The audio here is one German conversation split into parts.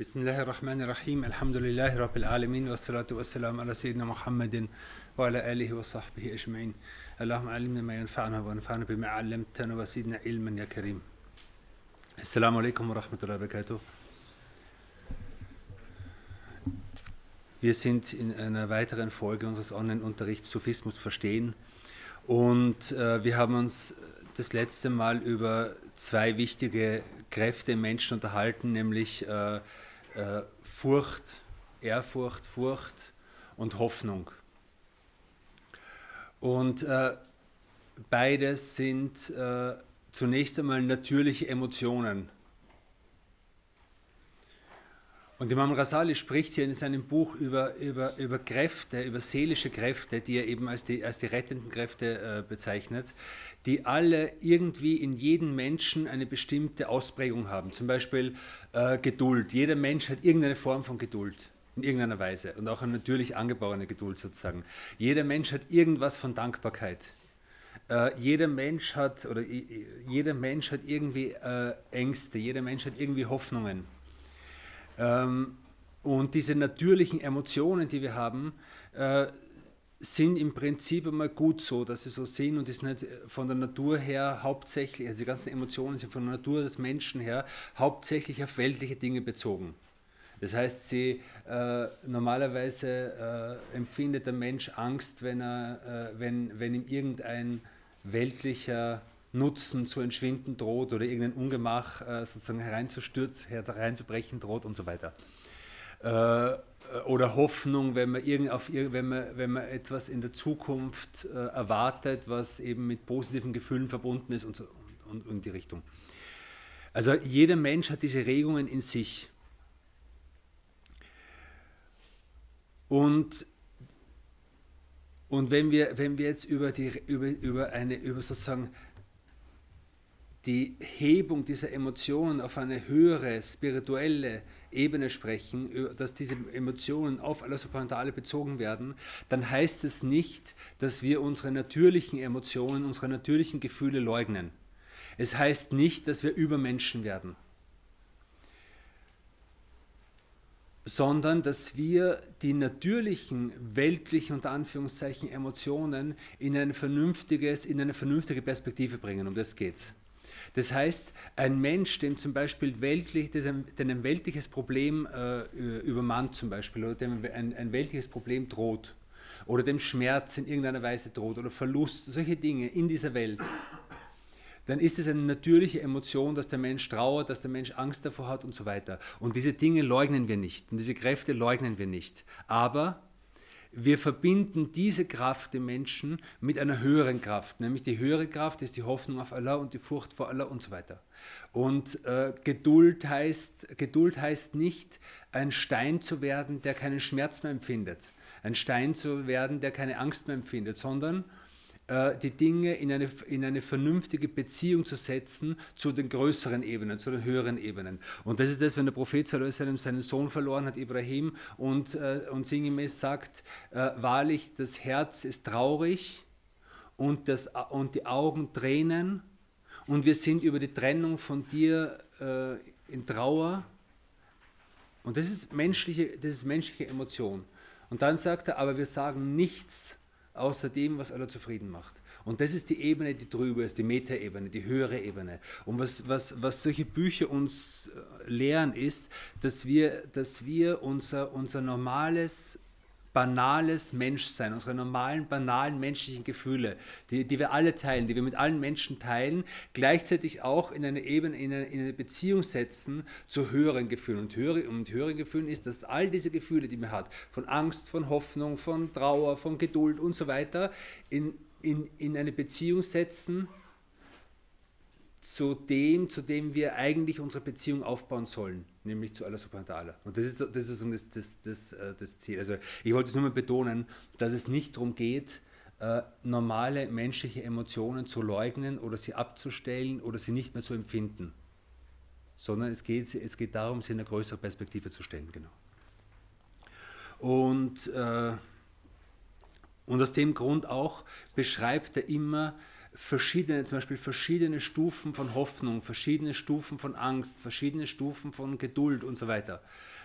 بسم الله الرحمن الرحيم الحمد لله رب العالمين والصلاة والسلام على سيدنا محمد وعلى آله وصحبه أجمعين اللهم علمنا ما ينفعنا وانفعنا بما علمتنا وزدنا علما يا كريم السلام عليكم ورحمة الله وبركاته Wir sind in einer weiteren Folge unseres Online-Unterrichts Sophismus verstehen und äh, wir haben uns das letzte Mal über zwei wichtige Kräfte im Menschen unterhalten, nämlich äh, äh, Furcht, Ehrfurcht, Furcht und Hoffnung. Und äh, beides sind äh, zunächst einmal natürliche Emotionen. Und Imam Rasali spricht hier in seinem Buch über, über, über Kräfte, über seelische Kräfte, die er eben als die, als die rettenden Kräfte äh, bezeichnet, die alle irgendwie in jedem Menschen eine bestimmte Ausprägung haben. Zum Beispiel äh, Geduld. Jeder Mensch hat irgendeine Form von Geduld in irgendeiner Weise und auch eine natürlich angeborene Geduld sozusagen. Jeder Mensch hat irgendwas von Dankbarkeit. Äh, jeder Mensch hat oder jeder Mensch hat irgendwie äh, Ängste, jeder Mensch hat irgendwie Hoffnungen. Ähm, und diese natürlichen Emotionen, die wir haben, äh, sind im Prinzip einmal gut so, dass sie so sind und ist nicht von der Natur her hauptsächlich, also die ganzen Emotionen sind von der Natur des Menschen her hauptsächlich auf weltliche Dinge bezogen. Das heißt, sie äh, normalerweise äh, empfindet der Mensch Angst, wenn, er, äh, wenn, wenn ihm irgendein weltlicher Nutzen zu entschwinden droht oder irgendein Ungemach äh, sozusagen hereinzustürzen, hereinzubrechen droht und so weiter. Äh, oder Hoffnung, wenn man, irgend auf, wenn, man, wenn man etwas in der Zukunft äh, erwartet, was eben mit positiven Gefühlen verbunden ist und, so, und, und die Richtung. Also jeder Mensch hat diese Regungen in sich. Und und wenn wir, wenn wir jetzt über, die, über, über, eine, über sozusagen die Hebung dieser Emotionen auf eine höhere spirituelle Ebene sprechen, dass diese Emotionen auf Allah Subhanahu bezogen werden, dann heißt es nicht, dass wir unsere natürlichen Emotionen, unsere natürlichen Gefühle leugnen. Es heißt nicht, dass wir Übermenschen werden, sondern dass wir die natürlichen, weltlichen unter Anführungszeichen Emotionen in, ein vernünftiges, in eine vernünftige Perspektive bringen. Um das geht's. Das heißt, ein Mensch, dem zum Beispiel weltlich, dem ein weltliches Problem äh, übermannt zum Beispiel, oder dem ein, ein weltliches Problem droht, oder dem Schmerz in irgendeiner Weise droht, oder Verlust, solche Dinge in dieser Welt, dann ist es eine natürliche Emotion, dass der Mensch trauert, dass der Mensch Angst davor hat und so weiter. Und diese Dinge leugnen wir nicht und diese Kräfte leugnen wir nicht. Aber wir verbinden diese Kraft im Menschen mit einer höheren Kraft, nämlich die höhere Kraft ist die Hoffnung auf Allah und die Furcht vor Allah und so weiter. Und äh, Geduld, heißt, Geduld heißt nicht, ein Stein zu werden, der keinen Schmerz mehr empfindet, ein Stein zu werden, der keine Angst mehr empfindet, sondern die Dinge in eine, in eine vernünftige Beziehung zu setzen zu den größeren Ebenen, zu den höheren Ebenen. Und das ist das, wenn der Prophet seinen Sohn verloren hat, Ibrahim, und, äh, und sinngemäß sagt, äh, wahrlich, das Herz ist traurig und, das, und die Augen tränen und wir sind über die Trennung von dir äh, in Trauer. Und das ist menschliche, das ist menschliche Emotion. Und dann sagt er, aber wir sagen nichts außer dem, was Allah zufrieden macht. Und das ist die Ebene, die drüber ist, die Metaebene, die höhere Ebene. Und was, was, was solche Bücher uns äh, lehren, ist, dass wir, dass wir unser, unser normales banales Menschsein, unsere normalen, banalen menschlichen Gefühle, die, die wir alle teilen, die wir mit allen Menschen teilen, gleichzeitig auch in eine Ebene, in eine, in eine Beziehung setzen zu höheren Gefühlen. Und, höhere, und höheren Gefühlen ist, dass all diese Gefühle, die man hat, von Angst, von Hoffnung, von Trauer, von Geduld und so weiter, in, in, in eine Beziehung setzen zu dem, zu dem wir eigentlich unsere Beziehung aufbauen sollen, nämlich zu Allah subhanahu wa ta'ala. Und das ist, das, ist das, das, das, äh, das Ziel. Also ich wollte es nur mal betonen, dass es nicht darum geht, äh, normale menschliche Emotionen zu leugnen oder sie abzustellen oder sie nicht mehr zu empfinden, sondern es geht, es geht darum, sie in eine größere Perspektive zu stellen. Genau. Und, äh, und aus dem Grund auch beschreibt er immer verschiedene, zum Beispiel verschiedene Stufen von Hoffnung, verschiedene Stufen von Angst, verschiedene Stufen von Geduld und so weiter.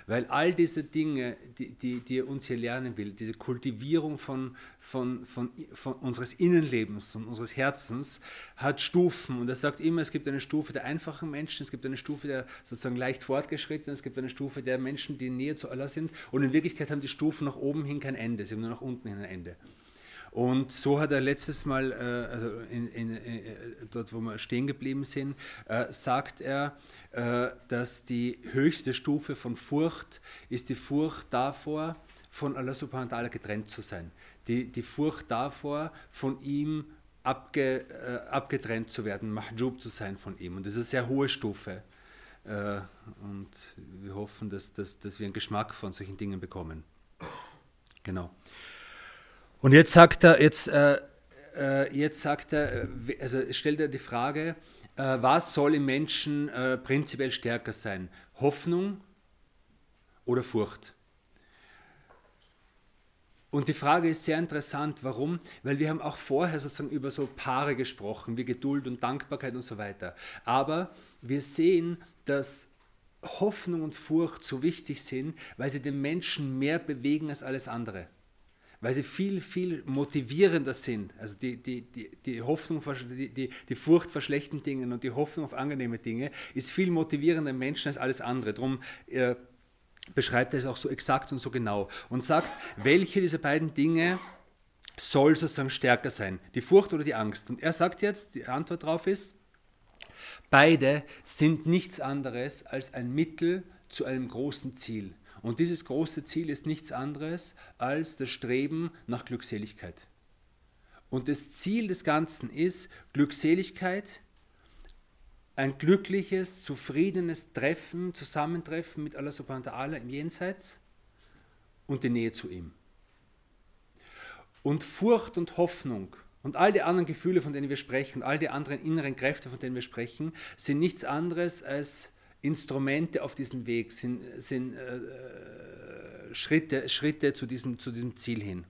Weil all diese Dinge, die, die, die er uns hier lernen will, diese Kultivierung von, von, von, von unseres Innenlebens und unseres Herzens, hat Stufen. Und er sagt immer, es gibt eine Stufe der einfachen Menschen, es gibt eine Stufe der sozusagen leicht fortgeschrittenen, es gibt eine Stufe der Menschen, die näher zu Allah sind. Und in Wirklichkeit haben die Stufen nach oben hin kein Ende, sie haben nur nach unten hin ein Ende. Und so hat er letztes Mal, äh, also in, in, in, äh, dort wo wir stehen geblieben sind, äh, sagt er, äh, dass die höchste Stufe von Furcht ist die Furcht davor, von Allah subhanahu wa ta'ala getrennt zu sein. Die, die Furcht davor, von ihm abge, äh, abgetrennt zu werden, mahjub zu sein von ihm. Und das ist eine sehr hohe Stufe. Äh, und wir hoffen, dass, dass, dass wir einen Geschmack von solchen Dingen bekommen. Genau. Und jetzt sagt er, jetzt, äh, äh, jetzt sagt er, äh, also stellt er die Frage, äh, was soll im Menschen äh, prinzipiell stärker sein? Hoffnung oder Furcht? Und die Frage ist sehr interessant. Warum? Weil wir haben auch vorher sozusagen über so Paare gesprochen, wie Geduld und Dankbarkeit und so weiter. Aber wir sehen, dass Hoffnung und Furcht so wichtig sind, weil sie den Menschen mehr bewegen als alles andere weil sie viel, viel motivierender sind. Also die, die, die, die Hoffnung, die, die, die Furcht vor schlechten Dingen und die Hoffnung auf angenehme Dinge ist viel motivierender im Menschen als alles andere. Darum äh, beschreibt er es auch so exakt und so genau und sagt, welche dieser beiden Dinge soll sozusagen stärker sein, die Furcht oder die Angst. Und er sagt jetzt, die Antwort darauf ist, beide sind nichts anderes als ein Mittel zu einem großen Ziel. Und dieses große Ziel ist nichts anderes als das Streben nach Glückseligkeit. Und das Ziel des Ganzen ist Glückseligkeit, ein glückliches, zufriedenes Treffen, Zusammentreffen mit Allah subhanahu wa ta'ala im Jenseits und die Nähe zu ihm. Und Furcht und Hoffnung und all die anderen Gefühle, von denen wir sprechen, all die anderen inneren Kräfte, von denen wir sprechen, sind nichts anderes als Instrumente auf diesem Weg, sind, sind äh, Schritte, Schritte zu, diesem, zu diesem Ziel hin.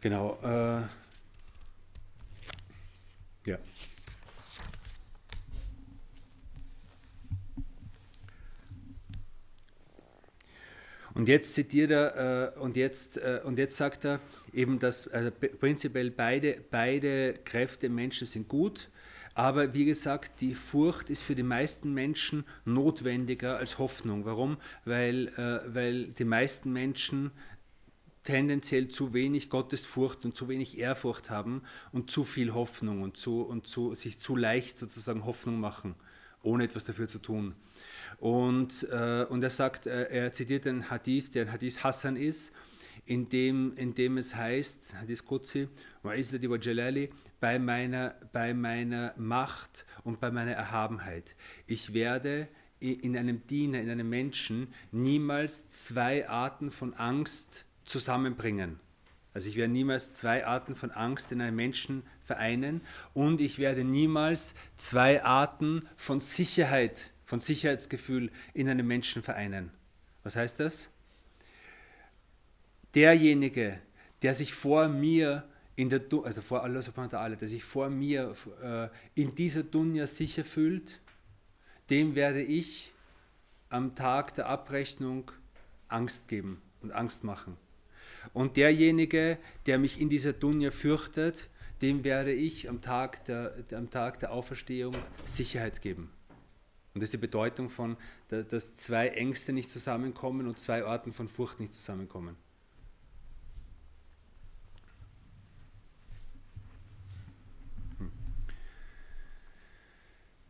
Genau. Äh, ja. Und jetzt zitiert er, äh, und, jetzt, äh, und jetzt sagt er eben, dass also prinzipiell beide, beide Kräfte im Menschen sind gut, aber wie gesagt, die Furcht ist für die meisten Menschen notwendiger als Hoffnung. Warum? Weil, äh, weil die meisten Menschen tendenziell zu wenig Gottesfurcht und zu wenig Ehrfurcht haben und zu viel Hoffnung und, zu, und zu, sich zu leicht sozusagen Hoffnung machen, ohne etwas dafür zu tun. Und, äh, und er sagt, äh, er zitiert einen Hadith, der ein Hadith Hassan ist, in dem, in dem es heißt, Hadith Qudsi, bei meiner, bei meiner Macht und bei meiner Erhabenheit. Ich werde in einem Diener, in einem Menschen niemals zwei Arten von Angst zusammenbringen. Also ich werde niemals zwei Arten von Angst in einem Menschen vereinen und ich werde niemals zwei Arten von Sicherheit, von Sicherheitsgefühl in einem Menschen vereinen. Was heißt das? Derjenige, der sich vor mir in der, also vor Allah subhanahu wa ta'ala, der sich vor mir äh, in dieser Dunja sicher fühlt, dem werde ich am Tag der Abrechnung Angst geben und Angst machen. Und derjenige, der mich in dieser Dunja fürchtet, dem werde ich am Tag der, am Tag der Auferstehung Sicherheit geben. Und das ist die Bedeutung von, dass zwei Ängste nicht zusammenkommen und zwei Arten von Furcht nicht zusammenkommen.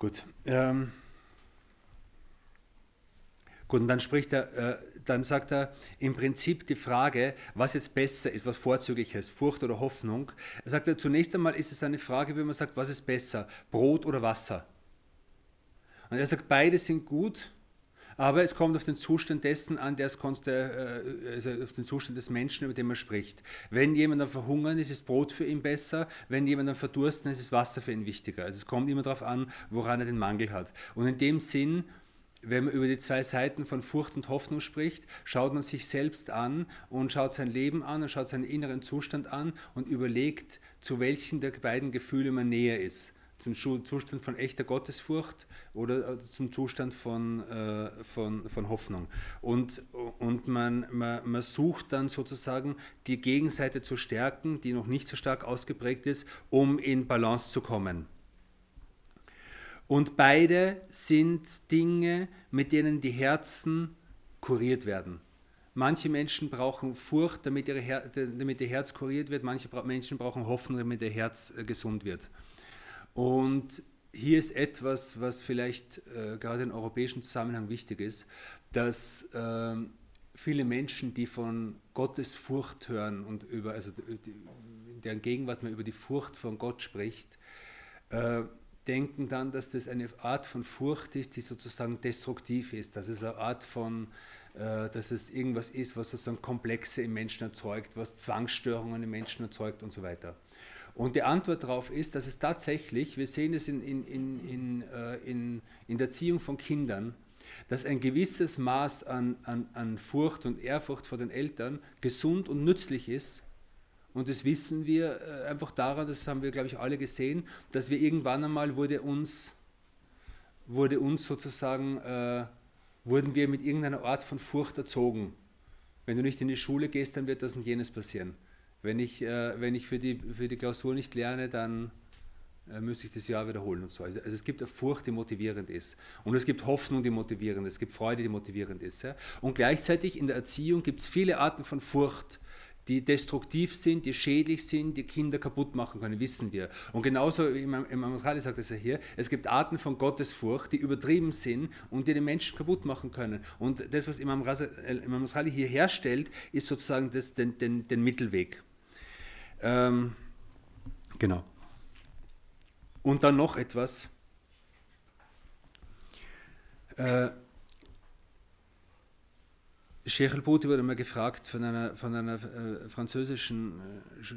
Gut. Ähm, gut, und dann spricht er, äh, dann sagt er im Prinzip die Frage, was jetzt besser ist, was vorzüglicher ist, Furcht oder Hoffnung. Er sagt, zunächst einmal ist es eine Frage, wie man sagt, was ist besser, Brot oder Wasser? Und er sagt, beide sind gut, aber es kommt auf den Zustand dessen an, der es konnte, äh, also auf den Zustand des Menschen, über den man spricht. Wenn jemand dann verhungern ist, ist Brot für ihn besser. Wenn jemand dann verdursten ist, ist Wasser für ihn wichtiger. Also es kommt immer darauf an, woran er den Mangel hat. Und in dem Sinn wenn man über die zwei Seiten von Furcht und Hoffnung spricht, schaut man sich selbst an und schaut sein Leben an und schaut seinen inneren Zustand an und überlegt, zu welchen der beiden Gefühle man näher ist. Zum Zustand von echter Gottesfurcht oder äh, zum Zustand von, äh, von, von Hoffnung. Und, und man, man, man sucht dann sozusagen die Gegenseite zu stärken, die noch nicht so stark ausgeprägt ist, um in Balance zu kommen. Und beide sind Dinge, mit denen die Herzen kuriert werden. Manche Menschen brauchen Furcht, damit, ihr Herz kuriert wird. Manche Menschen brauchen Hoffnung, damit ihr Herz äh, gesund wird. Und hier ist etwas, was vielleicht äh, gerade im europäischen Zusammenhang wichtig ist, dass äh, viele Menschen, die von Gottes Furcht hören und über, also in deren Gegenwart man über die Furcht von Gott spricht, äh, denken dann, dass das eine Art von Furcht ist, die sozusagen destruktiv ist, dass es eine Art von, äh, dass es irgendwas ist, was sozusagen Komplexe im Menschen erzeugt, was Zwangsstörungen im Menschen erzeugt und so weiter. Und die Antwort darauf ist, dass es tatsächlich, wir sehen es in, in, in, in, äh, in, in der Erziehung von Kindern, dass ein gewisses Maß an, an, an Furcht und Ehrfurcht vor den Eltern gesund und nützlich ist, und das wissen wir äh, einfach daran, das haben wir, glaube ich, alle gesehen, dass wir irgendwann einmal wurde uns, wurde uns sozusagen, äh, wurden wir mit irgendeiner Art von Furcht erzogen. Wenn du nicht in die Schule gehst, dann wird das und jenes passieren. Wenn ich, äh, wenn ich für, die, für die Klausur nicht lerne, dann äh, müsste ich das Jahr wiederholen und so. Also, also, es gibt eine Furcht, die motivierend ist. Und es gibt Hoffnung, die motivierend ist. Es gibt Freude, die motivierend ist. Ja? Und gleichzeitig in der Erziehung gibt es viele Arten von Furcht, die destruktiv sind, die schädlich sind, die Kinder kaputt machen können, wissen wir. Und genauso, Imam Masrali sagt es ja hier, es gibt Arten von Gottesfurcht, die übertrieben sind und die den Menschen kaputt machen können. Und das, was Imam, Masrali hier herstellt, ist sozusagen das, den, den, den Mittelweg. Ähm, genau. Und dann noch etwas. Äh, El-Bouti wurde mal gefragt von einer, von einer äh, französischen äh,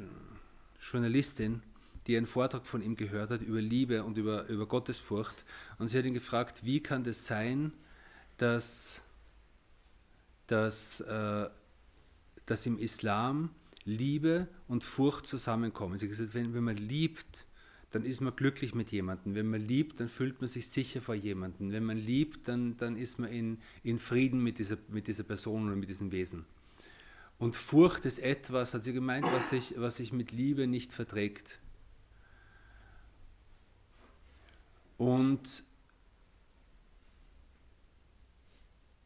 Journalistin, die einen Vortrag von ihm gehört hat über Liebe und über, über Gottesfurcht. Und sie hat ihn gefragt, wie kann das sein, dass, dass, äh, dass im Islam Liebe und Furcht zusammenkommen. Sie hat gesagt, wenn, wenn man liebt, dann ist man glücklich mit jemandem. Wenn man liebt, dann fühlt man sich sicher vor jemandem. Wenn man liebt, dann, dann ist man in, in Frieden mit dieser, mit dieser Person oder mit diesem Wesen. Und Furcht ist etwas, hat sie gemeint, was sich, was sich mit Liebe nicht verträgt. Und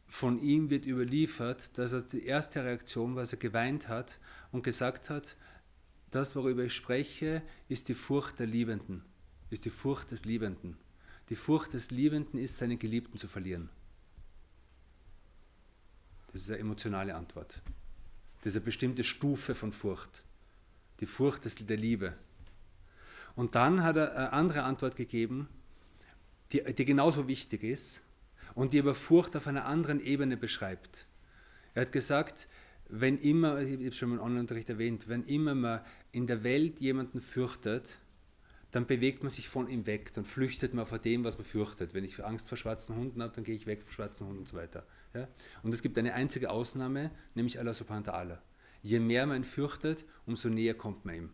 von ihm wird überliefert, dass er die erste Reaktion dass er geweint hat und gesagt hat, das, worüber ich spreche, ist die Furcht der Liebenden, ist die Furcht des Liebenden. Die Furcht des Liebenden ist, seinen Geliebten zu verlieren. Das ist eine emotionale Antwort. Das ist eine bestimmte Stufe von Furcht. Die Furcht des, der Liebe. Und dann hat er eine andere Antwort gegeben, die, die genauso wichtig ist und die aber Furcht auf einer anderen Ebene beschreibt. Er hat gesagt, wenn immer, ich habe es schon im Online-Unterricht erwähnt, wenn immer man in der Welt jemanden fürchtet, dann bewegt man sich von ihm weg, dann flüchtet man vor dem, was man fürchtet. Wenn ich Angst vor schwarzen Hunden habe, dann gehe ich weg vor schwarzen Hunden und so weiter. Ja? Und es gibt eine einzige Ausnahme, nämlich Allah subhanahu wa ta'ala. Je mehr man fürchtet, umso näher kommt man ihm.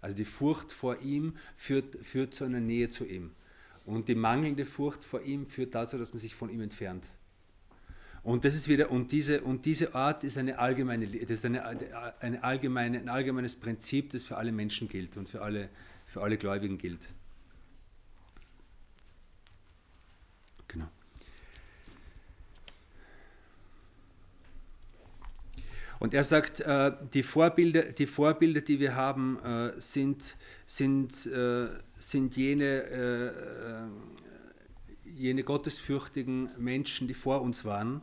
Also die Furcht vor ihm führt, führt zu einer Nähe zu ihm. Und die mangelnde Furcht vor ihm führt dazu, dass man sich von ihm entfernt. Und das ist wieder, und diese, und diese Art ist eine allgemeine, das ist eine, eine allgemeine, ein allgemeines Prinzip, das für alle Menschen gilt und für alle, für alle Gläubigen gilt. Genau. Und er sagt, äh, die, Vorbilder, die Vorbilder, die wir haben, äh, sind, sind, äh, sind jene, jene gottesfürchtigen Menschen, die vor uns waren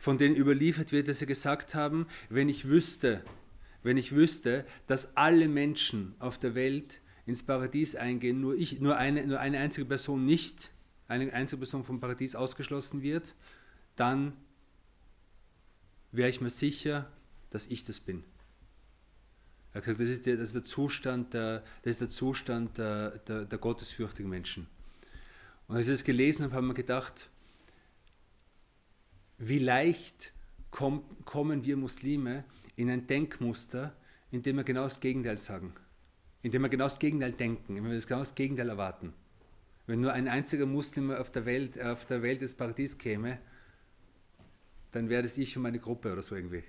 von denen überliefert wird, dass sie gesagt haben, wenn ich wüsste, wenn ich wüsste, dass alle Menschen auf der Welt ins Paradies eingehen, nur, ich, nur, eine, nur eine einzige Person nicht, eine einzige Person vom Paradies ausgeschlossen wird, dann wäre ich mir sicher, dass ich das bin. Er hat gesagt, das ist der, Zustand, der, das ist der, Zustand der, der, der gottesfürchtigen Menschen. Und als ich das gelesen habe, habe ich mir gedacht, wie leicht komm, kommen wir Muslime in ein Denkmuster, in dem wir genau das Gegenteil sagen, in dem wir genau das Gegenteil denken, wenn wir das genau das Gegenteil erwarten. Wenn nur ein einziger Muslim auf der Welt, auf der Welt des Paradies käme, dann wäre das ich und meine Gruppe oder so irgendwie.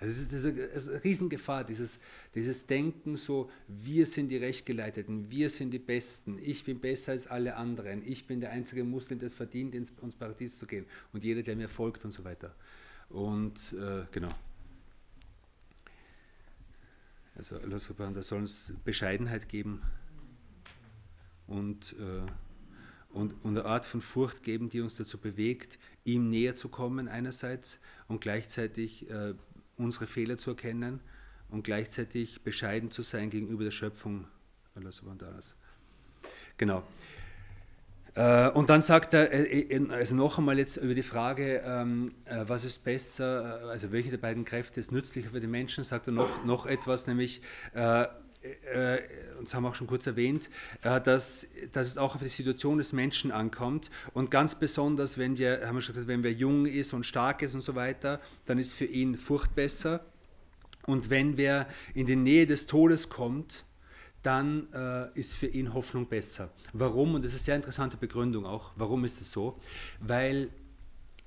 Also es ist, eine Riesengefahr, dieses, dieses Denken so, wir sind die Rechtgeleiteten, wir sind die Besten, ich bin besser als alle anderen, ich bin der einzige Muslim, der es verdient, ins, ins Paradies zu gehen und jeder, der mir folgt und so weiter. Und äh, genau. Also Allah subhanahu da soll uns Bescheidenheit geben und, äh, und, und eine Art von Furcht geben, die uns dazu bewegt, ihm näher zu kommen einerseits und gleichzeitig äh, unsere Fehler zu erkennen und gleichzeitig bescheiden zu sein gegenüber der Schöpfung Genau. Äh, und dann sagt er, äh, äh, also noch einmal jetzt über die Frage, ähm, was ist besser, also welche der beiden Kräfte ist nützlicher für die Menschen, sagt er noch, noch etwas, nämlich, und das haben wir auch schon kurz erwähnt, dass, dass es auch auf die Situation des Menschen ankommt und ganz besonders, wenn wir, haben wir schon gesagt, wenn wir jung ist und stark ist und so weiter, dann ist für ihn Furcht besser und wenn wer in die Nähe des Todes kommt, dann äh, ist für ihn Hoffnung besser. Warum? Und das ist eine sehr interessante Begründung auch. Warum ist es so? Weil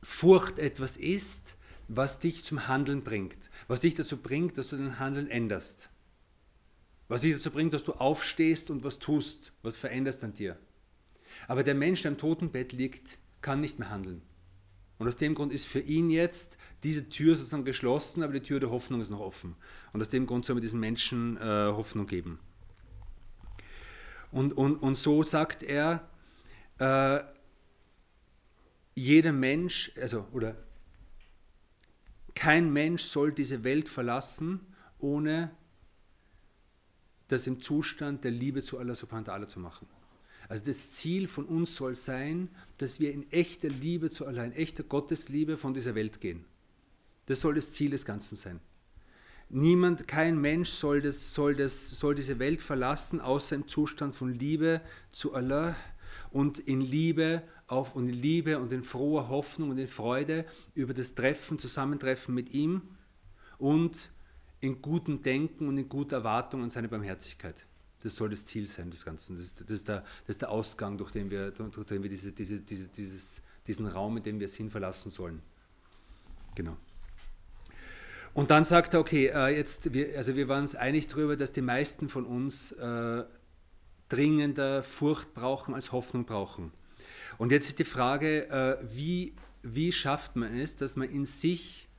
Furcht etwas ist, was dich zum Handeln bringt. Was dich dazu bringt, dass du dein Handeln änderst. Was dich dazu bringt, dass du aufstehst und was tust, was veränderst an dir. Aber der Mensch, der im Totenbett liegt, kann nicht mehr handeln. Und aus dem Grund ist für ihn jetzt diese Tür sozusagen geschlossen, aber die Tür der Hoffnung ist noch offen. Und aus dem Grund soll man diesen Menschen äh, Hoffnung geben. Und, und, und so sagt er, äh, jeder Mensch, also, oder kein Mensch soll diese Welt verlassen, ohne das im Zustand der Liebe zu Allah subhanahu wa ta'ala zu machen. Also das Ziel von uns soll sein, dass wir in echter Liebe zu Allah, in echter Gottesliebe von dieser Welt gehen. Das soll das Ziel des Ganzen sein. Niemand, kein Mensch soll, das, soll, das, soll diese Welt verlassen, außer im Zustand von Liebe zu Allah und in Liebe auf und in Liebe und in froher Hoffnung und in Freude über das Treffen, Zusammentreffen mit ihm und in gutem Denken und in guter Erwartung an seine Barmherzigkeit. Das soll das Ziel sein des Ganzen. Das, das, ist, der, das ist der Ausgang, durch den wir, durch den wir diese, diese, diese, dieses, diesen Raum, in dem wir Sinn verlassen sollen. Genau. Und dann sagt er, okay, äh, jetzt, wir, also wir waren uns einig darüber, dass die meisten von uns äh, dringender Furcht brauchen als Hoffnung brauchen. Und jetzt ist die Frage, äh, wie, wie schafft man es, dass man in sich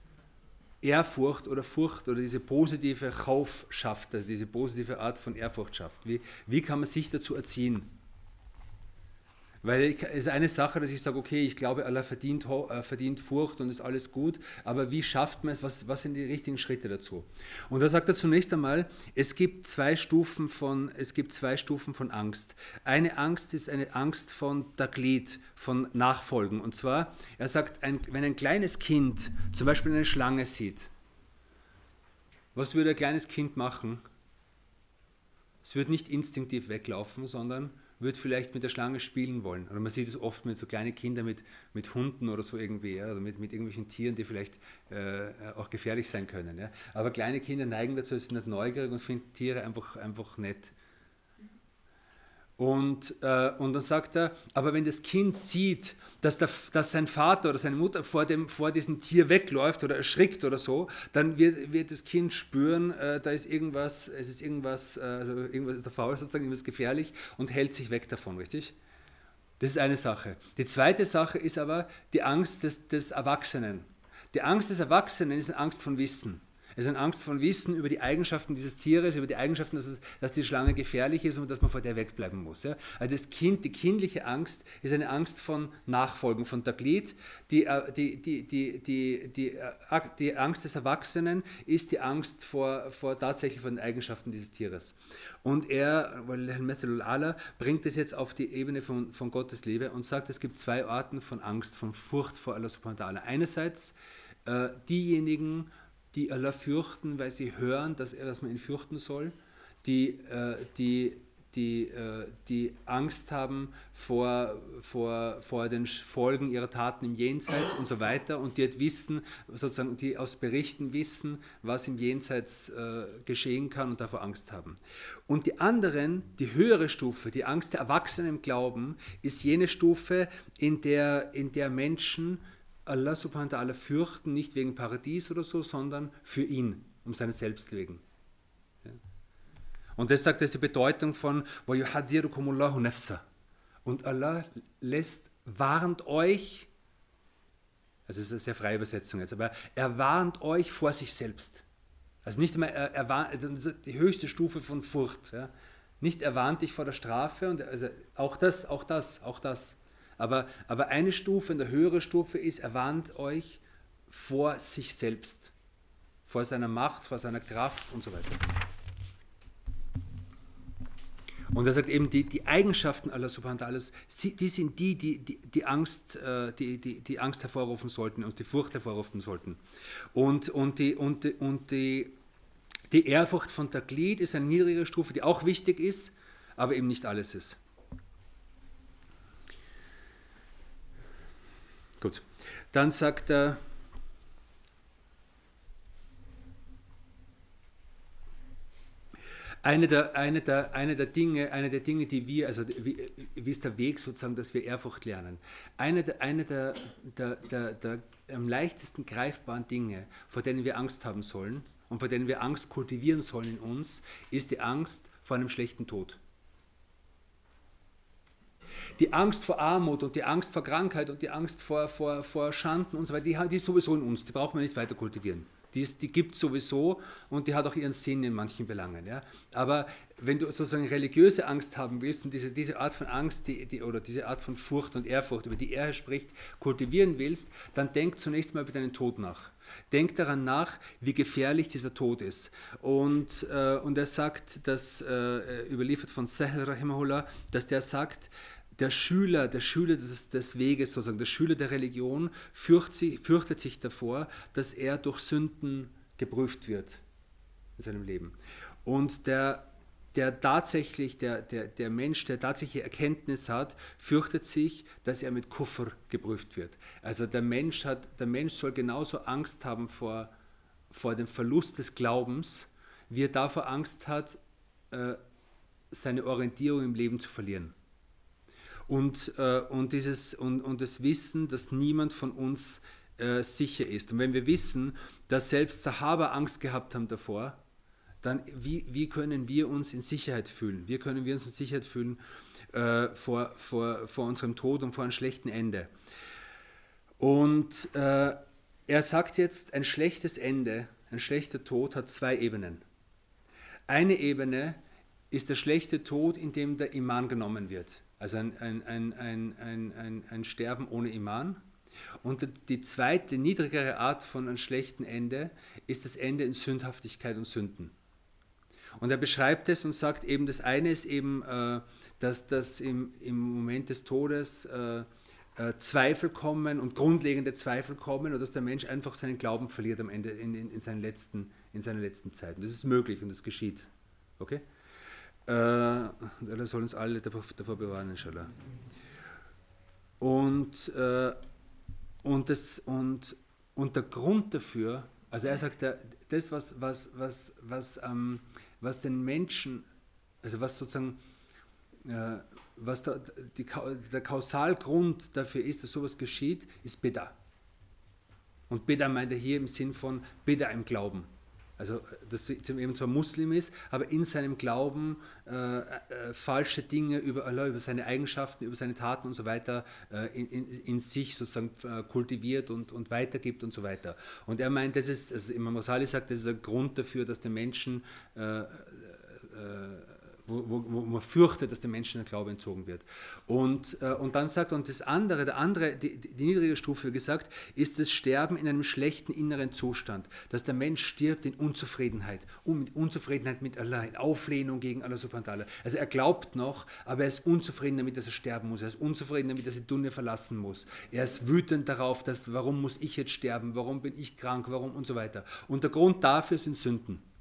Ehrfurcht oder Furcht oder diese positive Kauf schafft, also diese positive Art von Ehrfurcht schafft? Wie, wie kann man sich dazu erziehen? Weil es ist eine Sache, dass ich sage, okay, ich glaube, Allah verdient, äh, verdient Furcht und ist alles gut, aber wie schafft man es, was, was sind die richtigen Schritte dazu? Und da sagt er zunächst einmal, es gibt zwei Stufen von, es gibt zwei Stufen von Angst. Eine Angst ist eine Angst von Taglid, von Nachfolgen. Und zwar, er sagt, ein, wenn ein kleines Kind zum Beispiel eine Schlange sieht, was würde ein kleines Kind machen? Es wird nicht instinktiv weglaufen, sondern würde vielleicht mit der Schlange spielen wollen. Oder man sieht es oft mit so kleinen Kindern mit, mit Hunden oder so irgendwie, ja, oder mit, mit irgendwelchen Tieren, die vielleicht äh, auch gefährlich sein können. Ja. Aber kleine Kinder neigen dazu, sind nicht neugierig und finden Tiere einfach, einfach nett. Und, äh, und dann sagt er, aber wenn das Kind sieht, dass, der, dass sein Vater oder seine Mutter vor, dem, vor diesem Tier wegläuft oder erschrickt oder so, dann wird, wird das Kind spüren, äh, da ist irgendwas, es ist irgendwas, äh, also irgendwas ist der faul sozusagen, irgendwas gefährlich und hält sich weg davon, richtig? Das ist eine Sache. Die zweite Sache ist aber die Angst des, des Erwachsenen. Die Angst des Erwachsenen ist eine Angst von Wissen. Es ist eine Angst von Wissen über die Eigenschaften dieses Tieres, über die Eigenschaften, dass, dass die Schlange gefährlich ist und dass man vor der wegbleiben muss. Ja? Also das Kind, die kindliche Angst ist eine Angst von Nachfolgen, von Taglid. Die, die, die, die, die, die, die Angst des Erwachsenen ist die Angst vor, vor tatsächlich vor den Eigenschaften dieses Tieres. Und er, Allah, bringt es jetzt auf die Ebene von, von Gottes Liebe und sagt, es gibt zwei Arten von Angst, von Furcht vor Allah subhanahu wa ta'ala. Einerseits äh, diejenigen, die Allah fürchten, weil sie hören, dass, er, dass man ihn fürchten soll, die, äh, die, die, äh, die Angst haben vor, vor, vor den Folgen ihrer Taten im Jenseits und so weiter und die halt wissen, sozusagen, die aus Berichten wissen, was im Jenseits äh, geschehen kann und davor Angst haben. Und die anderen, die höhere Stufe, die Angst der Erwachsenen im Glauben, ist jene Stufe, in der, in der Menschen Allah subhanahu wa ta'ala fürchten, nicht wegen Paradies oder so, sondern für ihn, um seine Selbst wegen. Und das sagt, das ist die Bedeutung von. Und Allah lässt, warnt euch, also das ist eine sehr freie Übersetzung jetzt, aber er warnt euch vor sich selbst. Also nicht immer, er, er warnt, die höchste Stufe von Furcht. Ja. Nicht er warnt dich vor der Strafe, und also auch das, auch das, auch das. Aber, aber eine Stufe, eine höhere Stufe ist, er warnt euch vor sich selbst, vor seiner Macht, vor seiner Kraft und so weiter. Und er sagt eben, die, die Eigenschaften wa ta'ala, die sind die, die die, die, Angst, äh, die, die, die Angst hervorrufen sollten und die Furcht hervorrufen sollten. Und, und, die, und, und die, die Ehrfurcht von Taklid ist eine niedrige Stufe, die auch wichtig ist, aber eben nicht alles ist. Gut. Dann sagt er, Eine der, eine, der, eine, der Dinge, eine der Dinge, die wir, also wie, wie ist der Weg sozusagen, dass wir Ehrfurcht lernen? Eine, der, eine der, der, der, der am leichtesten greifbaren Dinge, vor denen wir Angst haben sollen und vor denen wir Angst kultivieren sollen in uns, ist die Angst vor einem schlechten Tod. Die Angst vor Armut und die Angst vor Krankheit und die Angst vor, vor, vor Schanden und so weiter, die, die ist sowieso in uns, die brauchen wir nicht weiter kultivieren. Die, die gibt es sowieso und die hat auch ihren Sinn in manchen Belangen. Ja? Aber wenn du sozusagen religiöse Angst haben willst und diese, diese Art von Angst die, die, oder diese Art von Furcht und Ehrfurcht, über die er spricht, kultivieren willst, dann denk zunächst mal über deinen Tod nach. Denk daran nach, wie gefährlich dieser Tod ist. Und, äh, und er sagt, dass, äh, überliefert von Sahel Rahimahullah, dass der sagt, der Schüler, der Schüler des, des Weges, sozusagen der Schüler der Religion, fürcht sie, fürchtet sich davor, dass er durch Sünden geprüft wird in seinem Leben. Und der, der tatsächlich, der, der, der Mensch, der tatsächliche Erkenntnis hat, fürchtet sich, dass er mit Kuffer geprüft wird. Also der Mensch, hat, der Mensch soll genauso Angst haben vor, vor dem Verlust des Glaubens, wie er davor Angst hat, äh, seine Orientierung im Leben zu verlieren und, äh, und, dieses, und, und das Wissen, dass niemand von uns äh, sicher ist. Und wenn wir wissen, dass selbst Sahaba Angst gehabt haben davor, dann wie, wie können wir uns in Sicherheit fühlen? Wie können wir uns in Sicherheit fühlen äh, vor, vor, vor unserem Tod und vor einem schlechten Ende? Und äh, er sagt jetzt, ein schlechtes Ende, ein schlechter Tod hat zwei Ebenen. Eine Ebene ist der schlechte Tod, in dem der Iman genommen wird. Also ein, ein, ein, ein, ein, Sterben ohne Iman. Und die zweite, niedrigere Art von einem schlechten Ende ist das Ende in Sündhaftigkeit und Sünden. Und er beschreibt es und sagt eben, das eine ist eben, äh, dass, dass im, im Moment des Todes äh, äh, Zweifel kommen und grundlegende Zweifel kommen und dass der Mensch einfach seinen Glauben verliert am Ende in, in, in, seinen letzten, in seiner letzten Zeit. Das ist möglich und das geschieht. Okay? Äh, Allah soll uns alle davor, bewahren, inshallah. Und, äh, und, das, und, und der Grund dafür, also er sagt, das, was, was, was, was, ähm, was den Menschen, also was sozusagen, äh, was da, die, der Kausalgrund dafür ist, dass sowas geschieht, ist Beda. Und Beda meint er hier im Sinn von Beda im Glauben also dass eben zwar Muslim ist, aber in seinem Glauben äh, äh, falsche Dinge über Allah, über seine Eigenschaften, über seine Taten und so weiter äh, in, in, sich sozusagen äh, kultiviert und, und weitergibt und so weiter. Und er meint, das ist, also Imam Rasali sagt, das ist ein Grund dafür, dass der Menschen äh, äh, wo, wo, wo, man fürchtet, dass dem Menschen der Glaube entzogen wird. Und, äh, und dann sagt, und das andere, der andere, die, die niedrige Stufe gesagt, ist das Sterben in einem schlechten inneren Zustand, dass der Mensch stirbt in Unzufriedenheit, um, Unzufriedenheit mit Allah, in Auflehnung gegen Allah subhanahu. Also er glaubt noch, aber er ist unzufrieden damit, dass er sterben muss. Er ist unzufrieden damit, dass er die Dunne verlassen muss. Er ist wütend darauf, dass, warum muss ich jetzt sterben, warum bin ich krank, warum und so weiter. Und der Grund dafür sind Sünden.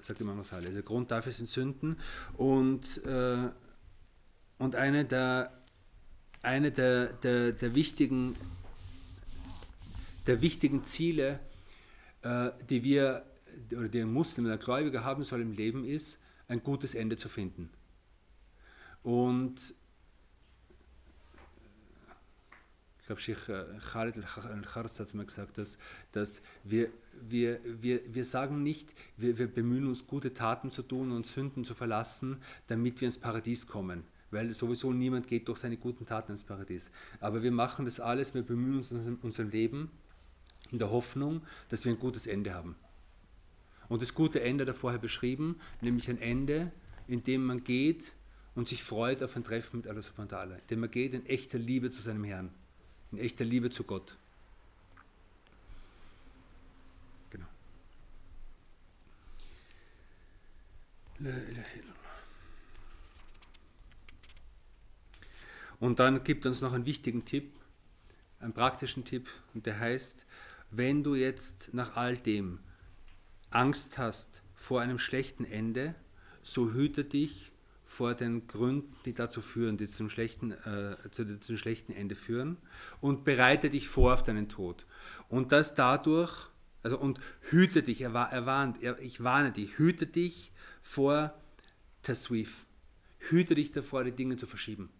Sagt Imam Ghazali. Also Grund dafür sind Sünden. Und, äh, und eine der, eine der, der, der, wichtigen, der wichtigen Ziele, äh, die wir oder die ein Muslim, der Gläubiger haben soll im Leben, ist, ein gutes Ende zu finden. Und ich glaube, Sheikh äh, Khalid al-Kharz hat es mir gesagt, dass, dass wir, wir, wir, wir sagen nicht, wir, wir bemühen uns, gute Taten zu tun und Sünden zu verlassen, damit wir ins Paradies kommen. Weil sowieso niemand geht durch seine guten Taten ins Paradies. Aber wir machen das alles, wir bemühen uns in unserem Leben in der Hoffnung, dass wir ein gutes Ende haben. Und das gute Ende hat er vorher beschrieben, nämlich ein Ende, in dem man geht und sich freut auf ein Treffen mit Allah subhanahu wa ta'ala, in dem man geht in echter Liebe zu seinem Herrn, in echter Liebe zu Gott. Genau. Und dann gibt uns noch einen wichtigen Tipp, einen praktischen Tipp, und der heißt, wenn du jetzt nach all dem Angst hast vor einem schlechten Ende, so hüte dich vor den Gründen, die dazu führen, die zum schlechten, äh, zu diesem schlechten Ende führen und bereite dich vor auf deinen Tod. Und das dadurch, also und hüte dich, er, er warnt, er, ich warne dich, hüte dich vor Taswif. Hüte dich davor, die Dinge zu verschieben.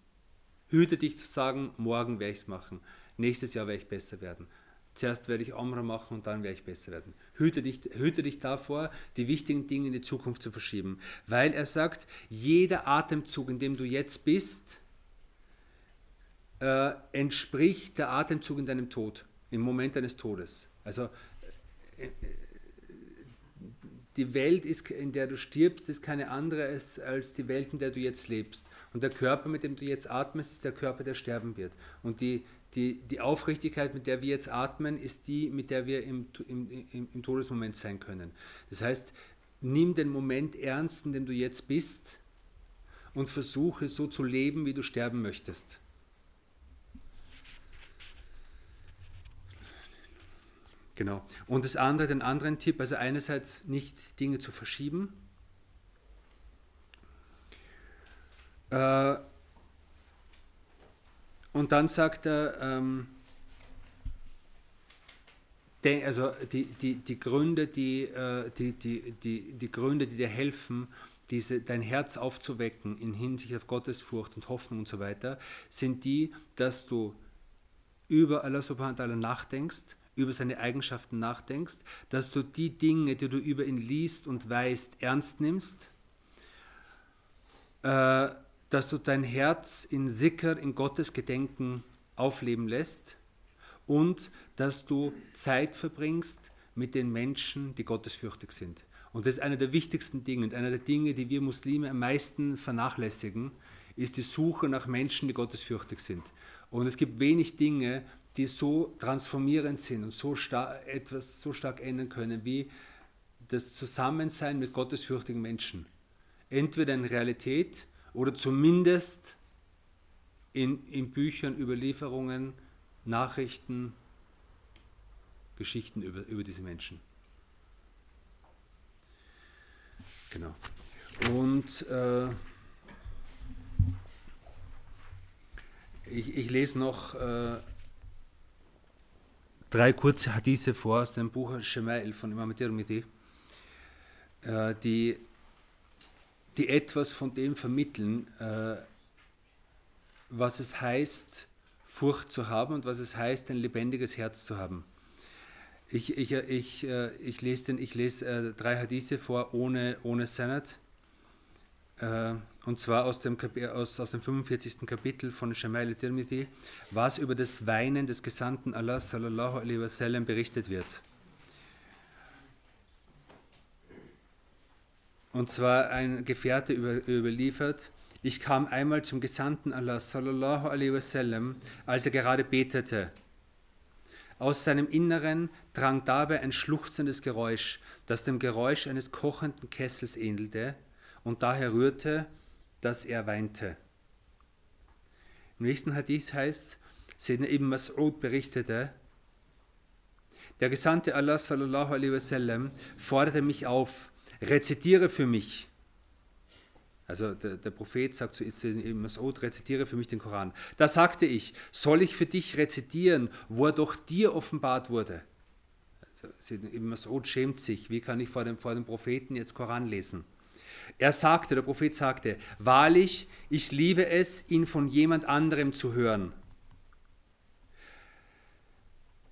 Hüte dich zu sagen, morgen werde ich es machen, nächstes Jahr werde ich besser werden zuerst werde ich Omra machen und dann werde ich besser werden. Hüte dich, hüte dich davor, die wichtigen Dinge in die Zukunft zu verschieben. Weil er sagt, jeder Atemzug, in dem du jetzt bist, äh, entspricht der Atemzug in deinem Tod, im Moment deines Todes. Also äh, die Welt, ist, in der du stirbst, ist keine andere als, als die Welt, in der du jetzt lebst. Und der Körper, mit dem du jetzt atmest, ist der Körper, der sterben wird. Und die, die, die Aufrichtigkeit, mit der wir jetzt atmen, ist die, mit der wir im, im, im, im Todesmoment sein können. Das heißt, nimm den Moment ernst, in dem du jetzt bist und versuche so zu leben, wie du sterben möchtest. Genau. Und das andere, den anderen Tipp, also einerseits nicht Dinge zu verschieben. Äh, und dann sagt er, ähm, also die, die, die Gründe, die, äh, die, die, die, die Gründe, die dir helfen, diese, dein Herz aufzuwecken in Hinsicht auf Gottesfurcht und Hoffnung und so weiter, sind die, dass du über Allah subhanahu wa ta'ala nachdenkst, über seine Eigenschaften nachdenkst, dass du die Dinge, die du über ihn liest und weißt, ernst nimmst, äh, dass du dein Herz in Sicker, in Gottes Gedenken aufleben lässt und dass du Zeit verbringst mit den Menschen, die gottesfürchtig sind. Und das ist einer der wichtigsten Dinge und einer der Dinge, die wir Muslime am meisten vernachlässigen, ist die Suche nach Menschen, die gottesfürchtig sind. Und es gibt wenig Dinge, die so transformierend sind und so etwas so stark ändern können wie das Zusammensein mit gottesfürchtigen Menschen. Entweder in Realität oder zumindest in, in Büchern, Überlieferungen, Nachrichten, Geschichten über, über diese Menschen. Genau. Und äh, ich, ich, lese noch äh, drei kurze Hadithe vor aus dem Buch Shemail von Imam Tirmidhi, äh, die die etwas von dem vermitteln, äh, was es heißt, Furcht zu haben und was es heißt, ein lebendiges Herz zu haben. Ich, ich, ich, äh, ich lese, den, ich lese äh, drei Hadithe vor ohne, ohne Sanat. Äh, und zwar aus dem, aus, aus dem 45. Kapitel von Shamail Tirmidhi, was über das Weinen des Gesandten Allah berichtet wird. Und zwar ein Gefährte über, überliefert, ich kam einmal zum Gesandten Allah sallallahu alaihi wasallam, als er gerade betete. Aus seinem Inneren drang dabei ein schluchzendes Geräusch, das dem Geräusch eines kochenden Kessels ähnelte und daher rührte, dass er weinte. Im nächsten Hadith heißt, Sayyidina Ibn Mas'ud berichtete, der Gesandte Allah sallallahu alaihi wasallam forderte mich auf, rezitiere für mich. Also der, der Prophet sagt zu Mas'ud, rezitiere für mich den Koran. Da sagte ich, soll ich für dich rezitieren, wo er doch dir offenbart wurde? Also, Mas'ud schämt sich, wie kann ich vor dem, vor dem Propheten jetzt Koran lesen? Er sagte, der Prophet sagte, wahrlich, ich liebe es, ihn von jemand anderem zu hören.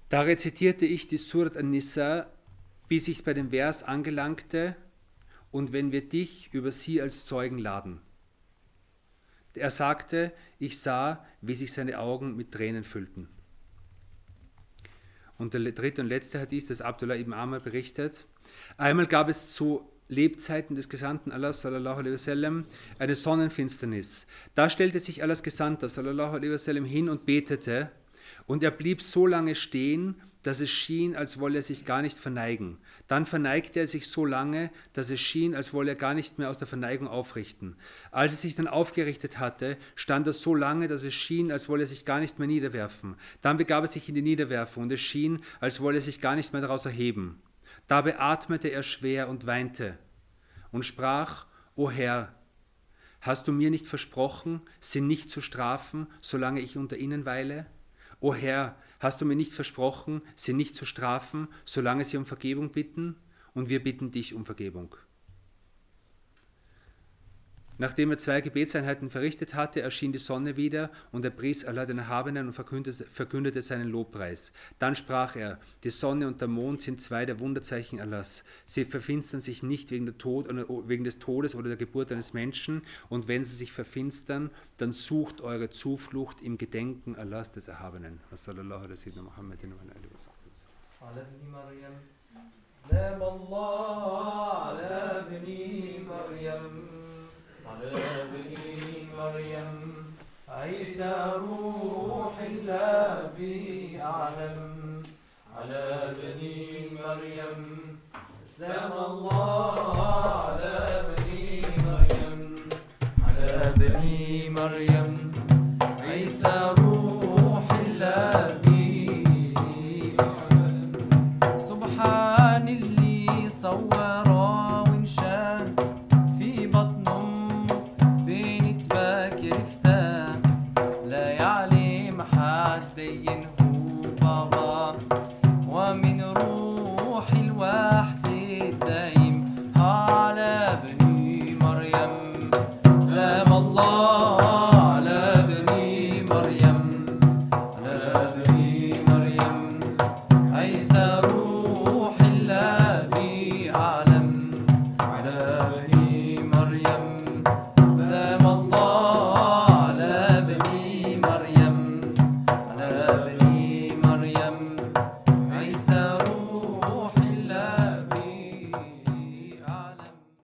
Da rezitierte ich die Surat an-Nisa, bis ich bei dem Vers angelangte, und wenn wir dich über sie als Zeugen laden. Er sagte, ich sah, wie sich seine Augen mit Tränen füllten. Und der dritte und letzte Hadith, das Abdullah ibn Amr berichtet. Einmal gab es zu Lebzeiten des Gesandten Allah sallallahu alaihi wasallam eine Sonnenfinsternis. Da stellte sich Allahs Gesandter sallallahu alaihi wasallam hin und betete und er blieb so lange stehen, dass es schien, als wolle er sich gar nicht verneigen. Dann verneigte er sich so lange, dass es schien, als wolle er gar nicht mehr aus der Verneigung aufrichten. Als er sich dann aufgerichtet hatte, stand er so lange, dass es schien, als wolle er sich gar nicht mehr niederwerfen. Dann begab er sich in die Niederwerfung und es schien, als wolle er sich gar nicht mehr daraus erheben. Dabei atmete er schwer und weinte und sprach, O Herr, hast du mir nicht versprochen, sie nicht zu strafen, solange ich unter ihnen weile? O Herr, hast du mir nicht versprochen, sie nicht zu strafen, solange sie um Vergebung bitten? Und wir bitten dich um Vergebung. Nachdem er zwei Gebetseinheiten verrichtet hatte, erschien die Sonne wieder und er pries Allah den Erhabenen und verkündete seinen Lobpreis. Dann sprach er, die Sonne und der Mond sind zwei der Wunderzeichen Allahs. Sie verfinstern sich nicht wegen, der Tod, wegen des Todes oder der Geburt eines Menschen und wenn sie sich verfinstern, dann sucht eure Zuflucht im Gedenken Allahs des Erhabenen. Sallallahu alaihi سلام الله على بني مريم على بني مريم. عيسى روح الله به أعلم على بني مريم سلام الله على بني مريم على بني مريم.